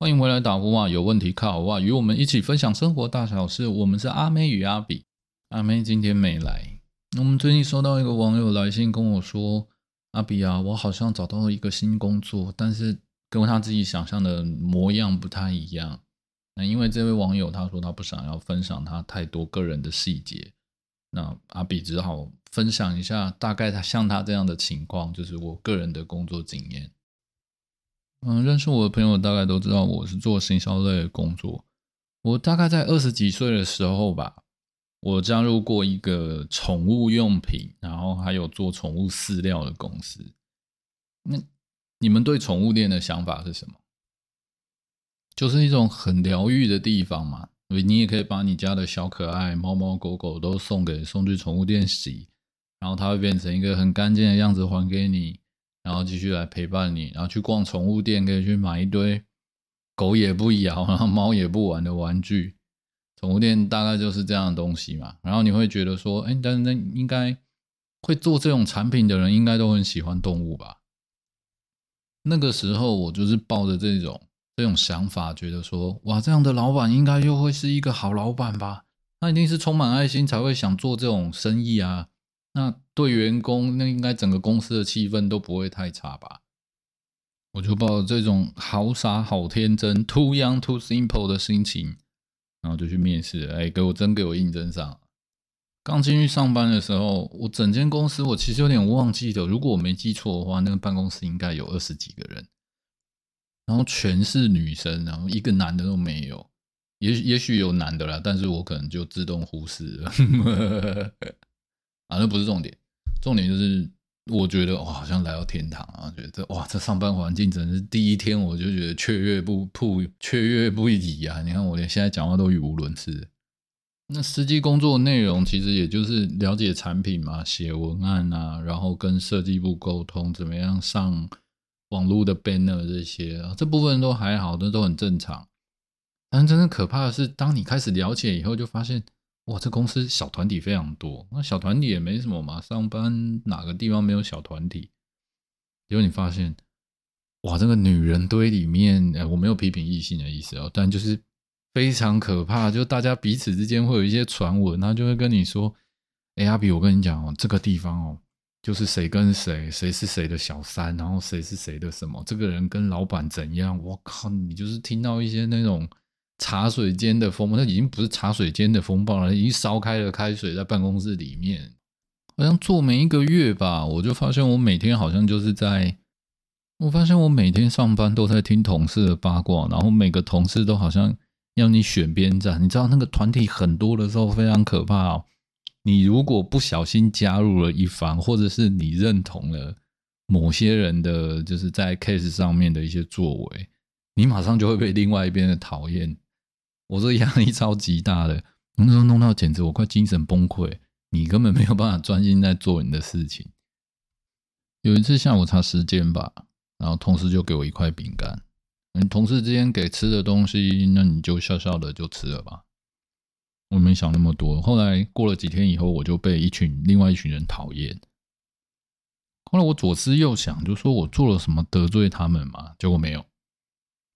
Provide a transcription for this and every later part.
欢迎回来打呼啊！有问题靠我啊！与我们一起分享生活大小事。我们是阿妹与阿比。阿妹今天没来。我们最近收到一个网友来信跟我说：“阿比啊，我好像找到了一个新工作，但是跟他自己想象的模样不太一样。”那因为这位网友他说他不想要分享他太多个人的细节，那阿比只好分享一下大概他像他这样的情况，就是我个人的工作经验。嗯，认识我的朋友大概都知道我是做行销类的工作。我大概在二十几岁的时候吧，我加入过一个宠物用品，然后还有做宠物饲料的公司。那你们对宠物店的想法是什么？就是一种很疗愈的地方嘛。你也可以把你家的小可爱猫猫狗狗都送给送去宠物店洗，然后它会变成一个很干净的样子还给你。然后继续来陪伴你，然后去逛宠物店，可以去买一堆狗也不咬，然后猫也不玩的玩具。宠物店大概就是这样的东西嘛。然后你会觉得说，哎，但是那应该会做这种产品的人，应该都很喜欢动物吧？那个时候我就是抱着这种这种想法，觉得说，哇，这样的老板应该又会是一个好老板吧？那一定是充满爱心才会想做这种生意啊。那对员工，那应该整个公司的气氛都不会太差吧？我就抱着这种好傻好天真、too young too simple 的心情，然后就去面试。哎，给我真给我应征上。刚进去上班的时候，我整间公司我其实有点忘记了，如果我没记错的话，那个办公室应该有二十几个人，然后全是女生，然后一个男的都没有。也也许有男的啦，但是我可能就自动忽视了。啊，那不是重点，重点就是我觉得哇，好像来到天堂啊！觉得哇，这上班环境真是第一天我就觉得雀跃不不雀跃不已啊！你看我连现在讲话都语无伦次。那实际工作内容其实也就是了解产品嘛，写文案啊，然后跟设计部沟通，怎么样上网络的 banner 这些啊，这部分都还好，那都很正常。但真正可怕的是，当你开始了解以后，就发现。哇，这公司小团体非常多，那小团体也没什么嘛，上班哪个地方没有小团体？结果你发现，哇，这个女人堆里面，哎，我没有批评异性的意思哦，但就是非常可怕，就大家彼此之间会有一些传闻，他就会跟你说，哎，阿比，我跟你讲哦，这个地方哦，就是谁跟谁，谁是谁的小三，然后谁是谁的什么，这个人跟老板怎样？我靠，你就是听到一些那种。茶水间的风暴，那已经不是茶水间的风暴了，已经烧开了开水在办公室里面。好像做没一个月吧，我就发现我每天好像就是在，我发现我每天上班都在听同事的八卦，然后每个同事都好像要你选边站。你知道那个团体很多的时候非常可怕哦。你如果不小心加入了一方，或者是你认同了某些人的就是在 case 上面的一些作为，你马上就会被另外一边的讨厌。我这压力超级大的，那时候弄到简直我快精神崩溃，你根本没有办法专心在做你的事情。有一次下午茶时间吧，然后同事就给我一块饼干，嗯，同事之间给吃的东西，那你就笑笑的就吃了吧。我没想那么多，后来过了几天以后，我就被一群另外一群人讨厌。后来我左思右想，就说我做了什么得罪他们嘛？结果没有。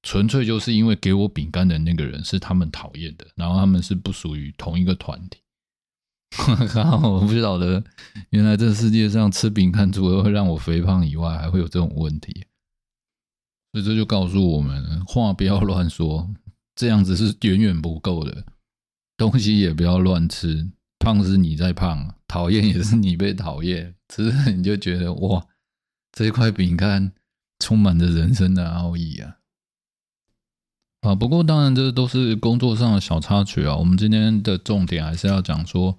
纯粹就是因为给我饼干的那个人是他们讨厌的，然后他们是不属于同一个团体。我靠！我不晓得，原来这世界上吃饼干除了会让我肥胖以外，还会有这种问题。所以这就告诉我们，话不要乱说，这样子是远远不够的。东西也不要乱吃，胖是你在胖，讨厌也是你被讨厌，吃了你就觉得哇，这一块饼干充满着人生的奥义啊！啊，不过当然，这都是工作上的小插曲啊。我们今天的重点还是要讲说，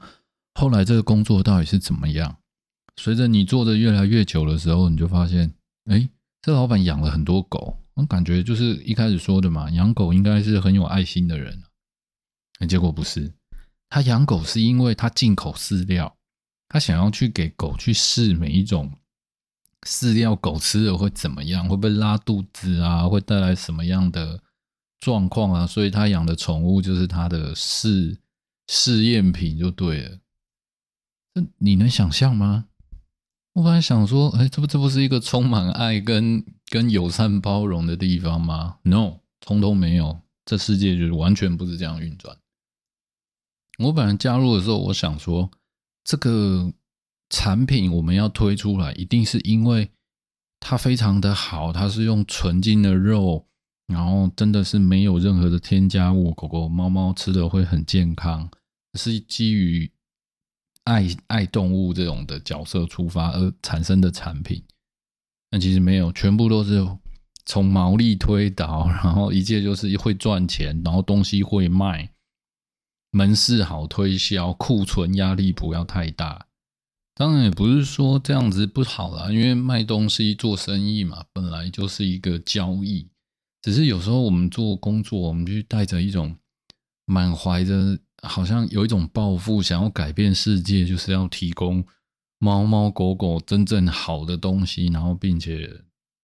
后来这个工作到底是怎么样。随着你做的越来越久的时候，你就发现，哎，这老板养了很多狗，我感觉就是一开始说的嘛，养狗应该是很有爱心的人。结果不是，他养狗是因为他进口饲料，他想要去给狗去试每一种饲料，狗吃了会怎么样，会不会拉肚子啊，会带来什么样的？状况啊，所以他养的宠物就是他的试试验品就对了。那你能想象吗？我本来想说，哎，这不这不是一个充满爱跟跟友善包容的地方吗？No，通通没有。这世界就是完全不是这样运转。我本来加入的时候，我想说，这个产品我们要推出来，一定是因为它非常的好，它是用纯净的肉，然后真的是没有任何的添加物，狗狗、猫猫吃的会很健康，是基于爱爱动物这种的角色出发而产生的产品。但其实没有，全部都是。从毛利推导，然后一切就是会赚钱，然后东西会卖，门市好推销，库存压力不要太大。当然也不是说这样子不好啦，因为卖东西做生意嘛，本来就是一个交易。只是有时候我们做工作，我们就带着一种满怀着好像有一种抱负，想要改变世界，就是要提供猫猫狗狗真正好的东西，然后并且。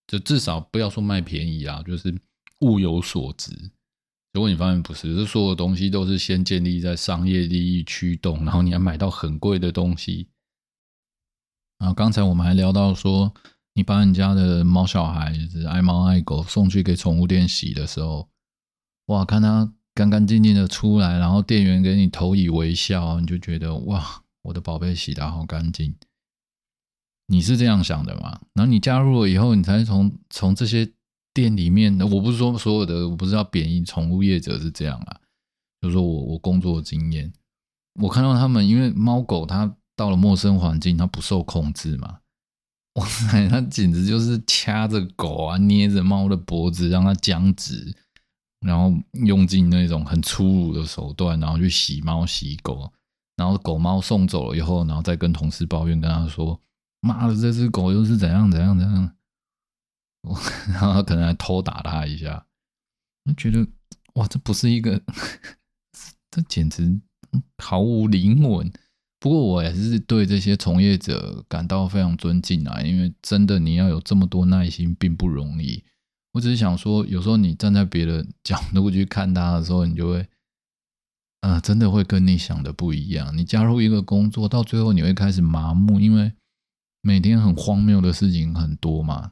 就至少不要说卖便宜啊，就是物有所值。如果你发现不是，这所有东西都是先建立在商业利益驱动，然后你要买到很贵的东西。然后刚才我们还聊到说，你把你家的猫小孩就是爱猫爱狗送去给宠物店洗的时候，哇，看它干干净净的出来，然后店员给你投以微笑，你就觉得哇，我的宝贝洗的好干净。你是这样想的吗？然后你加入了以后，你才从从这些店里面，我不是说所有的，我不是要贬义宠物业者是这样啊。就是说我我工作经验，我看到他们，因为猫狗它到了陌生环境，它不受控制嘛，哇塞，它简直就是掐着狗啊，捏着猫的脖子，让它僵直，然后用尽那种很粗鲁的手段，然后去洗猫洗狗，然后狗猫送走了以后，然后再跟同事抱怨，跟他说。妈的，这只狗又是怎样怎样怎样？然后他可能还偷打他一下，我觉得哇，这不是一个，这简直毫无灵魂。不过我也是对这些从业者感到非常尊敬啊，因为真的你要有这么多耐心并不容易。我只是想说，有时候你站在别的角度去看他的时候，你就会，呃，真的会跟你想的不一样。你加入一个工作，到最后你会开始麻木，因为。每天很荒谬的事情很多嘛，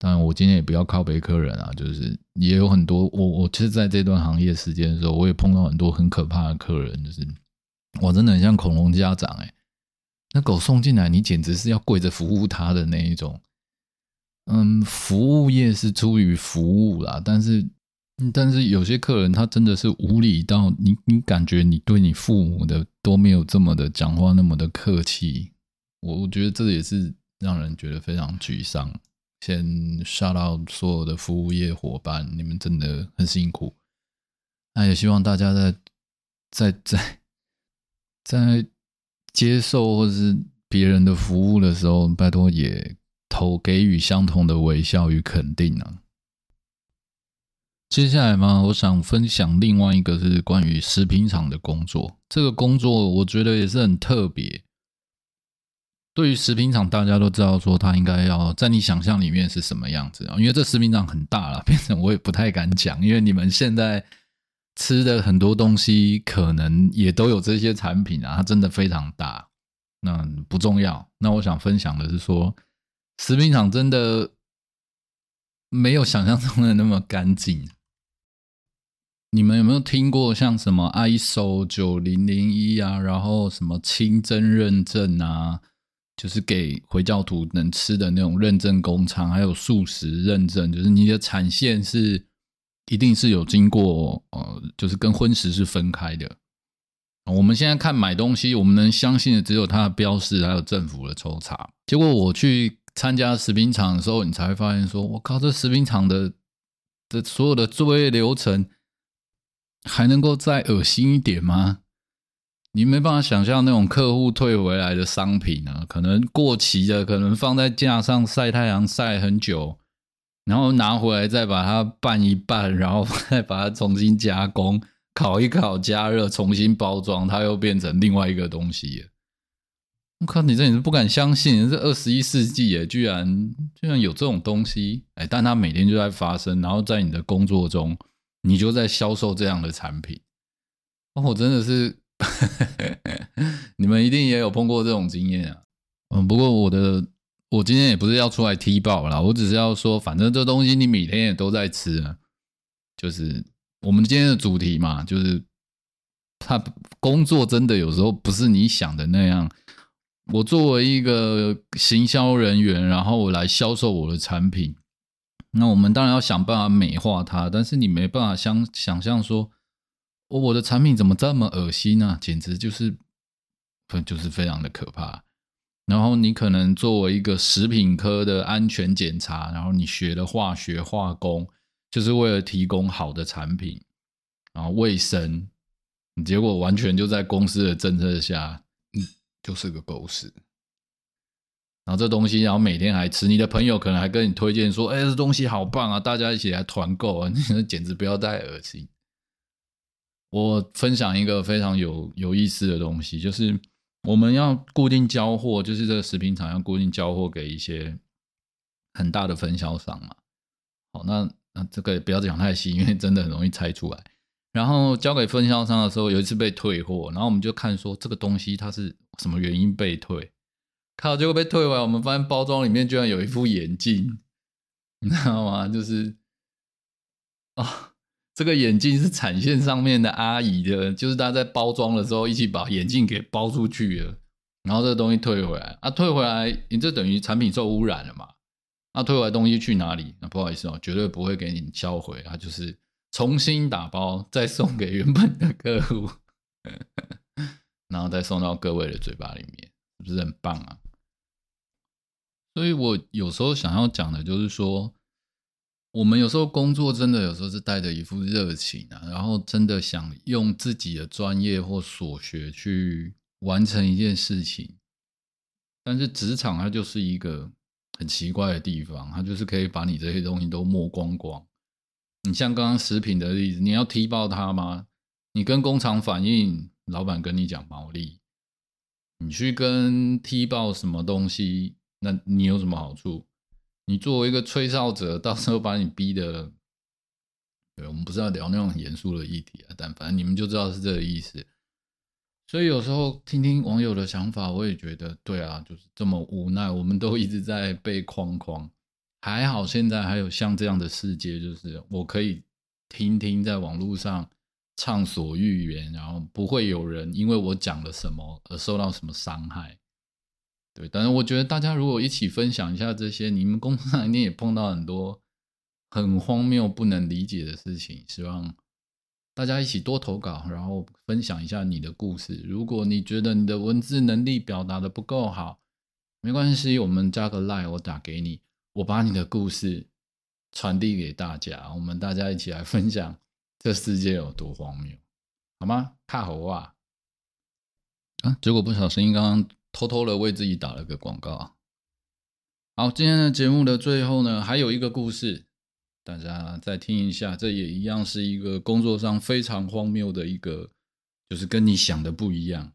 当然我今天也不要靠背客人啊，就是也有很多我我其实在这段行业时间的时候，我也碰到很多很可怕的客人，就是我真的很像恐龙家长哎，那狗送进来，你简直是要跪着服务他的那一种。嗯，服务业是出于服务啦，但是但是有些客人他真的是无理到你你感觉你对你父母的都没有这么的讲话那么的客气。我我觉得这也是让人觉得非常沮丧。先 shut out 所有的服务业伙伴，你们真的很辛苦。那也希望大家在在在在接受或是别人的服务的时候，拜托也投给予相同的微笑与肯定啊。接下来嘛，我想分享另外一个是关于食品厂的工作。这个工作我觉得也是很特别。对于食品厂，大家都知道说它应该要在你想象里面是什么样子啊？因为这食品厂很大了，变成我也不太敢讲。因为你们现在吃的很多东西，可能也都有这些产品啊，它真的非常大。那不重要。那我想分享的是说，食品厂真的没有想象中的那么干净。你们有没有听过像什么 ISO 九零零一啊，然后什么清真认证啊？就是给回教徒能吃的那种认证工厂，还有素食认证，就是你的产线是一定是有经过呃，就是跟荤食是分开的。我们现在看买东西，我们能相信的只有它的标示，还有政府的抽查。结果我去参加食品厂的时候，你才会发现说，我靠，这食品厂的的所有的作业流程还能够再恶心一点吗？你没办法想象那种客户退回来的商品啊，可能过期的，可能放在架上晒太阳晒很久，然后拿回来再把它拌一拌，然后再把它重新加工、烤一烤、加热、重新包装，它又变成另外一个东西。我靠，你这你是不敢相信，这二十一世纪耶，居然居然有这种东西！哎，但它每天就在发生，然后在你的工作中，你就在销售这样的产品。哦，我真的是。你们一定也有碰过这种经验啊，嗯，不过我的我今天也不是要出来踢爆啦，我只是要说，反正这东西你每天也都在吃啊，就是我们今天的主题嘛，就是他工作真的有时候不是你想的那样。我作为一个行销人员，然后我来销售我的产品，那我们当然要想办法美化它，但是你没办法想想象说，我的产品怎么这么恶心呢？简直就是，不就是非常的可怕。然后你可能作为一个食品科的安全检查，然后你学了化学化工，就是为了提供好的产品，然后卫生，结果完全就在公司的政策下。嗯就是个狗屎，然后这东西，然后每天还吃，你的朋友可能还跟你推荐说：“哎，这东西好棒啊，大家一起来团购啊！”那简直不要太恶心。我分享一个非常有有意思的东西，就是我们要固定交货，就是这个食品厂要固定交货给一些很大的分销商嘛。好，那那这个不要讲太细，因为真的很容易猜出来。然后交给分销商的时候，有一次被退货，然后我们就看说这个东西它是什么原因被退，靠，结果被退回来，我们发现包装里面居然有一副眼镜，你知道吗？就是啊，这个眼镜是产线上面的阿姨的，就是她在包装的时候一起把眼镜给包出去了，然后这个东西退回来，啊，退回来，你这等于产品受污染了嘛？那退回来东西去哪里？那不好意思哦，绝对不会给你销毁，它就是。重新打包，再送给原本的客户，然后再送到各位的嘴巴里面，是不是很棒啊？所以我有时候想要讲的就是说，我们有时候工作真的有时候是带着一副热情啊，然后真的想用自己的专业或所学去完成一件事情，但是职场它就是一个很奇怪的地方，它就是可以把你这些东西都抹光光。你像刚刚食品的例子，你要踢爆它吗？你跟工厂反映，老板跟你讲毛利，你去跟踢爆什么东西？那你有什么好处？你作为一个吹哨者，到时候把你逼的，对，我们不是要聊那种很严肃的议题啊，但反正你们就知道是这个意思。所以有时候听听网友的想法，我也觉得对啊，就是这么无奈，我们都一直在被框框。还好，现在还有像这样的世界，就是我可以听听在网络上畅所欲言，然后不会有人因为我讲了什么而受到什么伤害。对，但是我觉得大家如果一起分享一下这些，你们公司上一定也碰到很多很荒谬、不能理解的事情。希望大家一起多投稿，然后分享一下你的故事。如果你觉得你的文字能力表达的不够好，没关系，我们加个 line，我打给你。我把你的故事传递给大家，我们大家一起来分享这世界有多荒谬，好吗？看猴啊！啊，结果不小心刚刚偷偷的为自己打了个广告啊。好，今天的节目的最后呢，还有一个故事，大家再听一下。这也一样是一个工作上非常荒谬的一个，就是跟你想的不一样。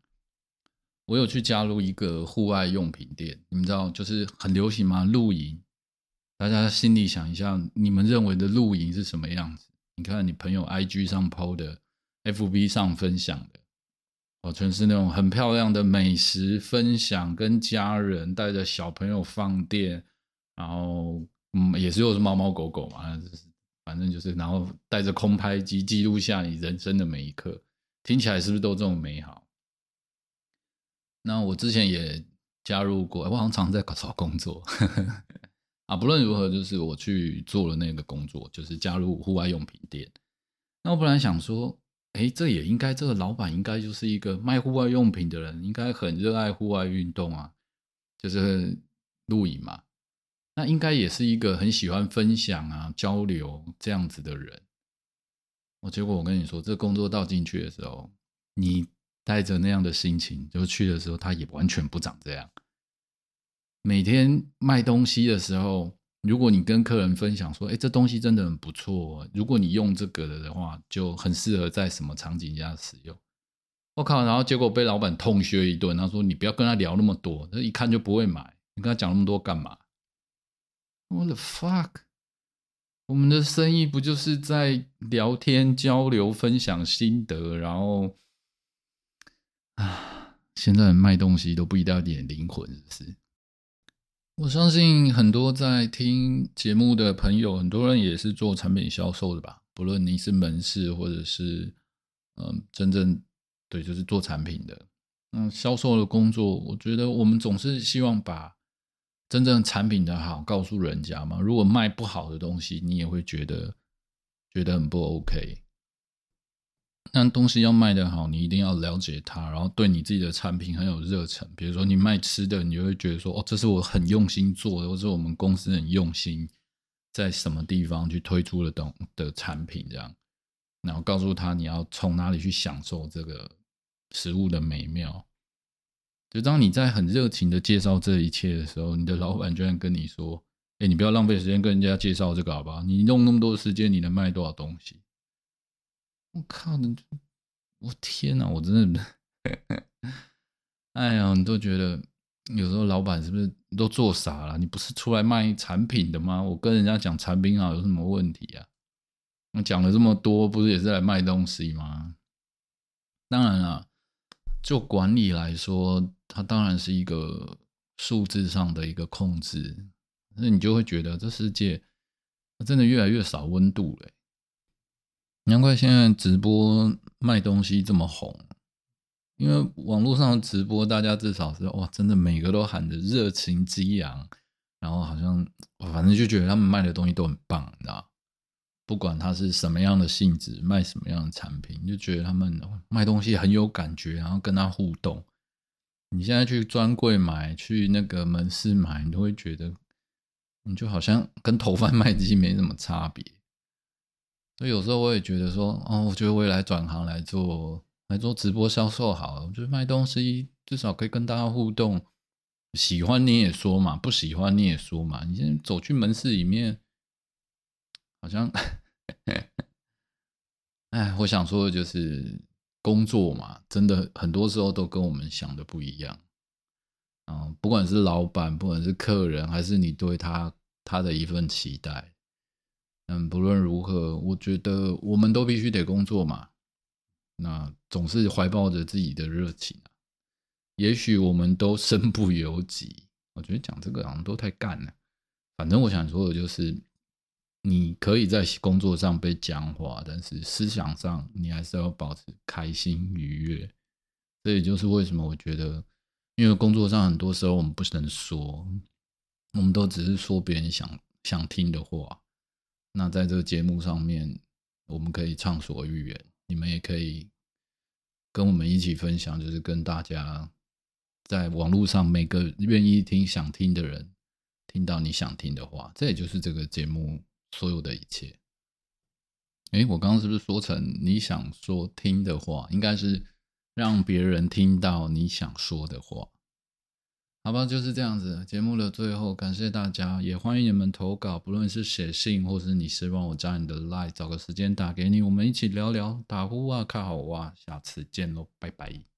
我有去加入一个户外用品店，你们知道就是很流行吗？露营。大家心里想一下，你们认为的露营是什么样子？你看你朋友 IG 上 PO 的，FB 上分享的，哦，全是那种很漂亮的美食分享，跟家人带着小朋友放电，然后嗯，也是又是猫猫狗狗嘛，就是反正就是，然后带着空拍机记录下你人生的每一刻，听起来是不是都这么美好？那我之前也加入过，我好像常在找工作。啊，不论如何，就是我去做了那个工作，就是加入户外用品店。那我本来想说，哎，这也应该，这个老板应该就是一个卖户外用品的人，应该很热爱户外运动啊，就是露营嘛。那应该也是一个很喜欢分享啊、交流这样子的人。我结果我跟你说，这工作到进去的时候，你带着那样的心情就去的时候，他也完全不长这样。每天卖东西的时候，如果你跟客人分享说：“哎，这东西真的很不错，如果你用这个的话，就很适合在什么场景下使用。”我靠！然后结果被老板痛削一顿，他说：“你不要跟他聊那么多，他一看就不会买。你跟他讲那么多干嘛？”我的 fuck！我们的生意不就是在聊天、交流、分享心得，然后啊，现在卖东西都不一定要点灵魂，是不是？我相信很多在听节目的朋友，很多人也是做产品销售的吧？不论你是门市或者是嗯真正对就是做产品的，嗯销售的工作，我觉得我们总是希望把真正产品的好告诉人家嘛。如果卖不好的东西，你也会觉得觉得很不 OK。但东西要卖得好，你一定要了解它，然后对你自己的产品很有热忱。比如说你卖吃的，你就会觉得说，哦，这是我很用心做的，或者我们公司很用心在什么地方去推出的东的产品，这样，然后告诉他你要从哪里去享受这个食物的美妙。就当你在很热情的介绍这一切的时候，你的老板居然跟你说：“哎，你不要浪费时间跟人家介绍这个，好不好？你用那么多时间，你能卖多少东西？”我靠！我天哪！我真的，哎呀，你都觉得有时候老板是不是都做傻了？你不是出来卖产品的吗？我跟人家讲产品好有什么问题啊？我讲了这么多，不是也是来卖东西吗？当然了，就管理来说，它当然是一个数字上的一个控制，那你就会觉得这世界真的越来越少温度了。难怪现在直播卖东西这么红，因为网络上的直播，大家至少是哇，真的每个都喊着热情激昂，然后好像反正就觉得他们卖的东西都很棒，你知道？不管他是什么样的性质，卖什么样的产品，就觉得他们卖东西很有感觉，然后跟他互动。你现在去专柜买，去那个门市买，你都会觉得，你就好像跟头贩卖机没什么差别。所以有时候我也觉得说，哦，我觉得未来转行来做来做直播销售好了。我觉得卖东西至少可以跟大家互动，喜欢你也说嘛，不喜欢你也说嘛。你现在走去门市里面，好像，哎，我想说的就是工作嘛，真的很多时候都跟我们想的不一样。嗯，不管是老板，不管是客人，还是你对他他的一份期待。嗯，不论如何，我觉得我们都必须得工作嘛。那总是怀抱着自己的热情啊。也许我们都身不由己。我觉得讲这个好像都太干了。反正我想说的就是，你可以在工作上被僵化，但是思想上你还是要保持开心愉悦。这也就是为什么我觉得，因为工作上很多时候我们不能说，我们都只是说别人想想听的话。那在这个节目上面，我们可以畅所欲言，你们也可以跟我们一起分享，就是跟大家在网络上每个愿意听、想听的人，听到你想听的话，这也就是这个节目所有的一切。哎，我刚刚是不是说成你想说听的话，应该是让别人听到你想说的话？好吧，就是这样子。节目的最后，感谢大家，也欢迎你们投稿，不论是写信，或是你希望我加你的 line，找个时间打给你，我们一起聊聊打呼啊，看好哇，下次见喽，拜拜。